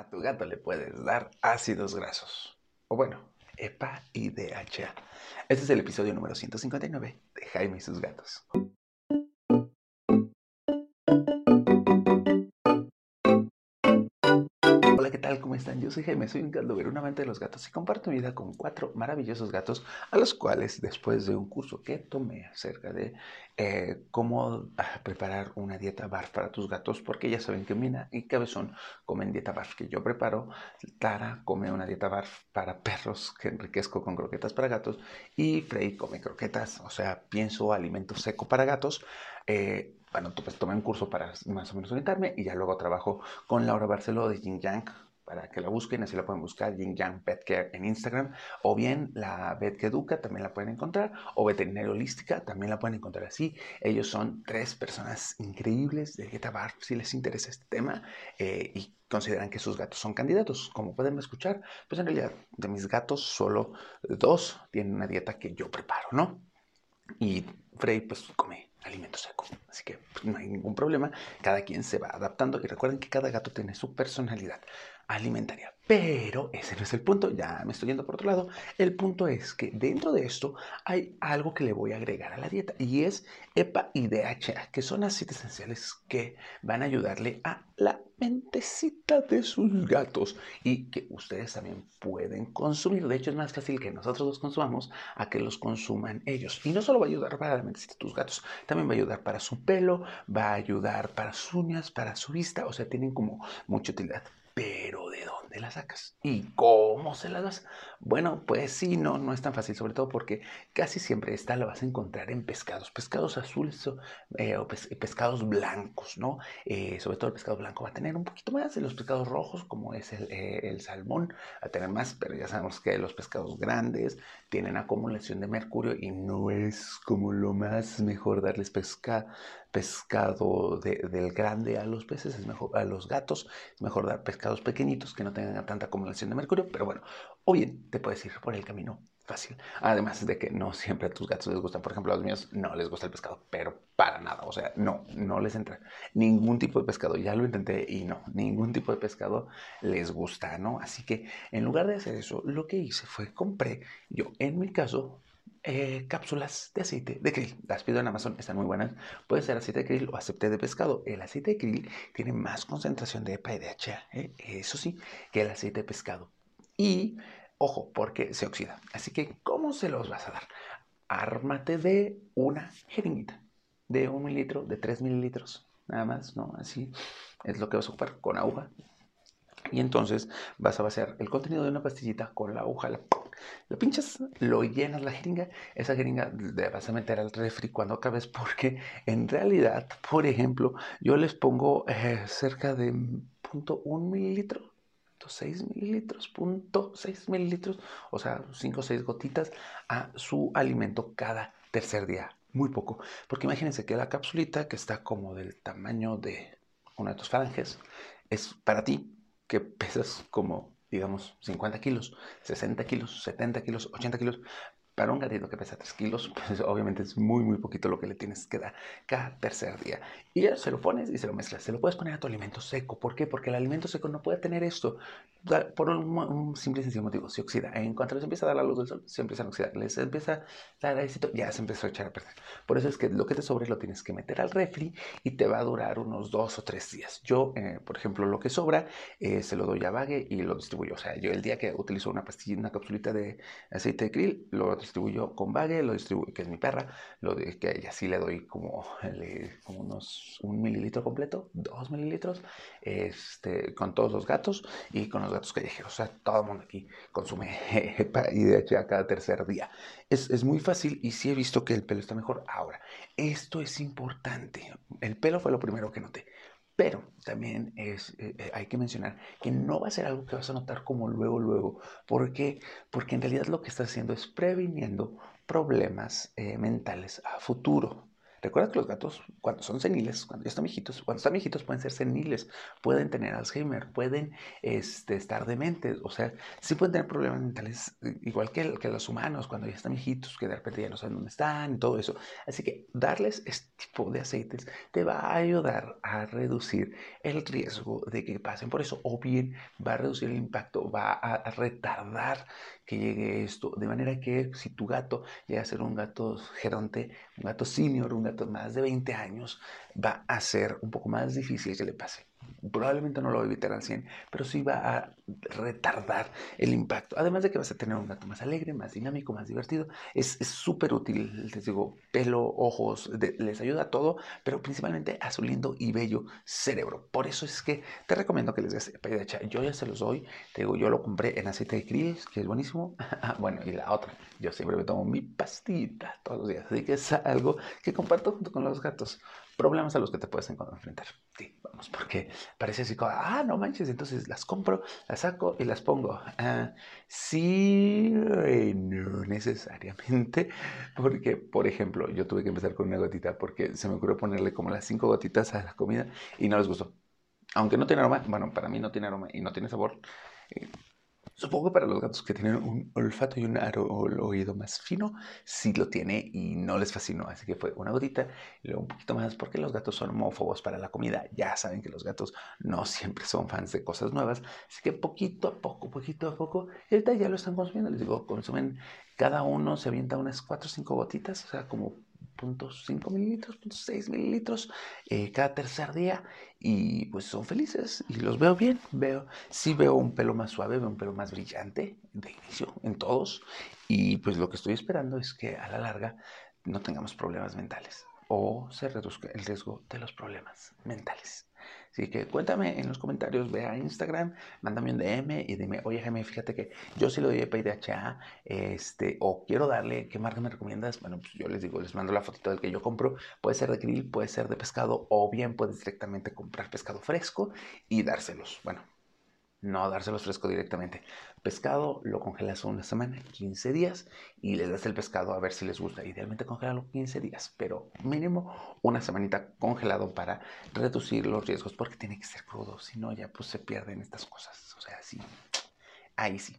A tu gato le puedes dar ácidos grasos. O bueno, EPA y DHA. Este es el episodio número 159 de Jaime y sus gatos. Hola, ¿qué tal? ¿Cómo están? Yo soy Jaime, soy un ver un amante de los gatos y comparto mi vida con cuatro maravillosos gatos a los cuales después de un curso que tomé acerca de eh, cómo ah, preparar una dieta BARF para tus gatos, porque ya saben que Mina y Cabezón comen dieta BARF que yo preparo, Tara come una dieta BARF para perros que enriquezco con croquetas para gatos y Frey come croquetas, o sea, pienso alimento seco para gatos. Eh, bueno, pues tomé un curso para más o menos orientarme y ya luego trabajo con Laura Barceló de Yin Yang para que la busquen, así la pueden buscar, Yin Yang Pet Care en Instagram, o bien la Vet que Educa también la pueden encontrar, o Veterinaria Holística también la pueden encontrar así. Ellos son tres personas increíbles de Dieta Bar, si les interesa este tema eh, y consideran que sus gatos son candidatos. Como pueden escuchar, pues en realidad de mis gatos solo dos tienen una dieta que yo preparo, ¿no? Y Frey pues come alimento seco. Así que pues, no hay ningún problema. Cada quien se va adaptando y recuerden que cada gato tiene su personalidad alimentaria. Pero ese no es el punto, ya me estoy yendo por otro lado. El punto es que dentro de esto hay algo que le voy a agregar a la dieta y es EPA y DHA, que son aceites esenciales que van a ayudarle a la mentecita de sus gatos y que ustedes también pueden consumir. De hecho, es más fácil que nosotros los consumamos a que los consuman ellos. Y no solo va a ayudar para la mentecita de tus gatos, también va a ayudar para su pelo, va a ayudar para sus uñas, para su vista, o sea, tienen como mucha utilidad. Pero ¿de dónde la sacas? ¿Y cómo se la das? Bueno, pues sí, no, no es tan fácil, sobre todo porque casi siempre esta la vas a encontrar en pescados, pescados azules eh, o pescados blancos, ¿no? Eh, sobre todo el pescado blanco va a tener un poquito más de los pescados rojos, como es el, eh, el salmón, va a tener más, pero ya sabemos que los pescados grandes tienen acumulación de mercurio y no es como lo más mejor darles pesca, pescado del grande a los peces, es mejor a los gatos, es mejor dar pescados pequeñitos que no tengan tanta acumulación de mercurio, pero bueno, o bien te puedes ir por el camino fácil. Además de que no siempre a tus gatos les gusta, por ejemplo, a los míos no les gusta el pescado, pero para nada, o sea, no, no les entra ningún tipo de pescado. Ya lo intenté y no, ningún tipo de pescado les gusta, ¿no? Así que en lugar de hacer eso, lo que hice fue compré yo, en mi caso, eh, cápsulas de aceite de krill. Las pido en Amazon, están muy buenas. Puede ser aceite de krill o aceite de pescado. El aceite de krill tiene más concentración de EPA y DHA, ¿eh? eso sí, que el aceite de pescado. Y, ojo, porque se oxida. Así que, ¿cómo se los vas a dar? Ármate de una jeringuita, de un mililitro, de tres mililitros, nada más, ¿no? Así es lo que vas a ocupar con aguja. Y entonces vas a vaciar el contenido de una pastillita con la aguja, lo pinchas, lo llenas la jeringa, esa jeringa le vas a meter al refri cuando acabes porque en realidad, por ejemplo, yo les pongo eh, cerca de punto un mililitro, 6 mililitros, punto 6 mililitros, o sea, 5 o 6 gotitas a su alimento cada tercer día. Muy poco, porque imagínense que la capsulita que está como del tamaño de una de tus falanges es para ti que pesas como digamos, 50 kilos, 60 kilos, 70 kilos, 80 kilos, para un gatito que pesa 3 kilos, pues obviamente es muy, muy poquito lo que le tienes que dar cada tercer día. Y ya se lo pones y se lo mezclas. Se lo puedes poner a tu alimento seco. ¿Por qué? Porque el alimento seco no puede tener esto. Por un, simple y sencillo motivo. Se oxida. En cuanto les empieza a dar la luz del sol, se empiezan a oxidar. Les empieza a dar éxito, ya se empezó a echar a perder. Por eso es que lo que te sobre lo tienes que meter al refri y te va a durar unos dos o tres días. Yo, eh, por ejemplo, lo que sobra eh, se lo doy a Vague y lo distribuyo. O sea, yo el día que utilizo una pastilla, una capsulita de aceite de krill, lo distribuyo con Vague, lo distribuyo, que es mi perra, lo de, que a ella sí le doy como, como unos un mililitro completo, dos mililitros, este, con todos los gatos y con los gatos callejeros. O sea, todo el mundo aquí consume y de hecho cada tercer día. Es, es muy fácil y sí he visto que el pelo está mejor. Ahora, esto es importante. El pelo fue lo primero que noté. Pero también es, eh, eh, hay que mencionar que no va a ser algo que vas a notar como luego, luego. ¿Por qué? Porque en realidad lo que estás haciendo es previniendo problemas eh, mentales a futuro. Recuerda que los gatos, cuando son seniles, cuando ya están viejitos, cuando están viejitos pueden ser seniles, pueden tener Alzheimer, pueden este, estar dementes, o sea, sí pueden tener problemas mentales, igual que, los humanos, cuando ya están viejitos, que de repente ya no saben dónde están y todo eso. Así que darles este tipo de aceites te va a ayudar a reducir el riesgo de que pasen por eso, o bien va a reducir el impacto, va a retardar que llegue esto, de manera que si tu gato llega a ser un gato geronte, un gato senior, un gato más de 20 años, va a ser un poco más difícil que le pase. Probablemente no lo va a evitar al 100, pero sí va a retardar el impacto. Además de que vas a tener un gato más alegre, más dinámico, más divertido. Es súper útil, les digo, pelo, ojos, les ayuda a todo, pero principalmente a su lindo y bello cerebro. Por eso es que te recomiendo que les des pediacha. Yo ya se los doy, te digo, yo lo compré en aceite de krill, que es buenísimo. bueno, y la otra, yo siempre me tomo mi pastita todos los días, así que es algo que comparto junto con los gatos problemas a los que te puedes enfrentar. Sí, vamos, porque parece así como, ah, no manches, entonces las compro, las saco y las pongo. Ah, sí, no necesariamente, porque, por ejemplo, yo tuve que empezar con una gotita porque se me ocurrió ponerle como las cinco gotitas a la comida y no les gustó. Aunque no tiene aroma, bueno, para mí no tiene aroma y no tiene sabor. Supongo que para los gatos que tienen un olfato y un oído más fino, sí lo tiene y no les fascinó. Así que fue una gotita y luego un poquito más porque los gatos son homófobos para la comida. Ya saben que los gatos no siempre son fans de cosas nuevas. Así que poquito a poco, poquito a poco, ahorita ya lo están consumiendo. Les digo, consumen cada uno, se avienta unas 4 o 5 gotitas, o sea, como 0.5 mililitros, 0.6 mililitros eh, cada tercer día. Y pues son felices y los veo bien, veo, sí veo un pelo más suave, veo un pelo más brillante de inicio en todos. Y pues lo que estoy esperando es que a la larga no tengamos problemas mentales o se reduzca el riesgo de los problemas mentales. Así que cuéntame en los comentarios, ve a Instagram, mándame un DM y dime, oye Jaime, fíjate que yo sí lo doy PIDHA, este, o quiero darle, ¿qué marca me recomiendas? Bueno, pues yo les digo, les mando la fotito del que yo compro, puede ser de grill, puede ser de pescado, o bien puedes directamente comprar pescado fresco y dárselos. Bueno, no dárselos fresco directamente. Pescado lo congelas una semana, 15 días, y les das el pescado a ver si les gusta. Idealmente congelarlo 15 días, pero mínimo una semanita congelado para reducir los riesgos, porque tiene que ser crudo, si no ya pues se pierden estas cosas. O sea, sí, ahí sí.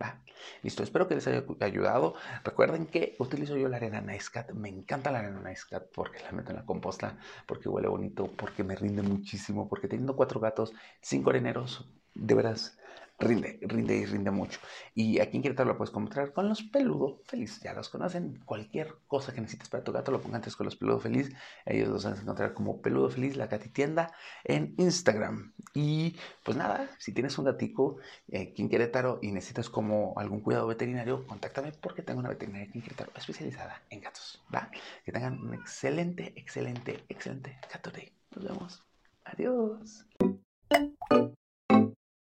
¿Va? Listo, espero que les haya ayudado. Recuerden que utilizo yo la arena Nice Cat. Me encanta la arena Nice Cat porque la meto en la composta, porque huele bonito, porque me rinde muchísimo, porque teniendo cuatro gatos, cinco areneros, de veras rinde, rinde y rinde mucho. Y aquí en Querétaro lo puedes encontrar con los peludo feliz. Ya los conocen. Cualquier cosa que necesites para tu gato lo pongan antes con los peludo feliz. Ellos los van a encontrar como peludo feliz, la tienda en Instagram. Y pues nada, si tienes un gatico eh, en Querétaro y necesitas como algún cuidado veterinario, contáctame porque tengo una veterinaria aquí en Querétaro especializada en gatos. ¿va? Que tengan un excelente, excelente, excelente gato day. Nos vemos. Adiós.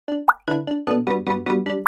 あっ!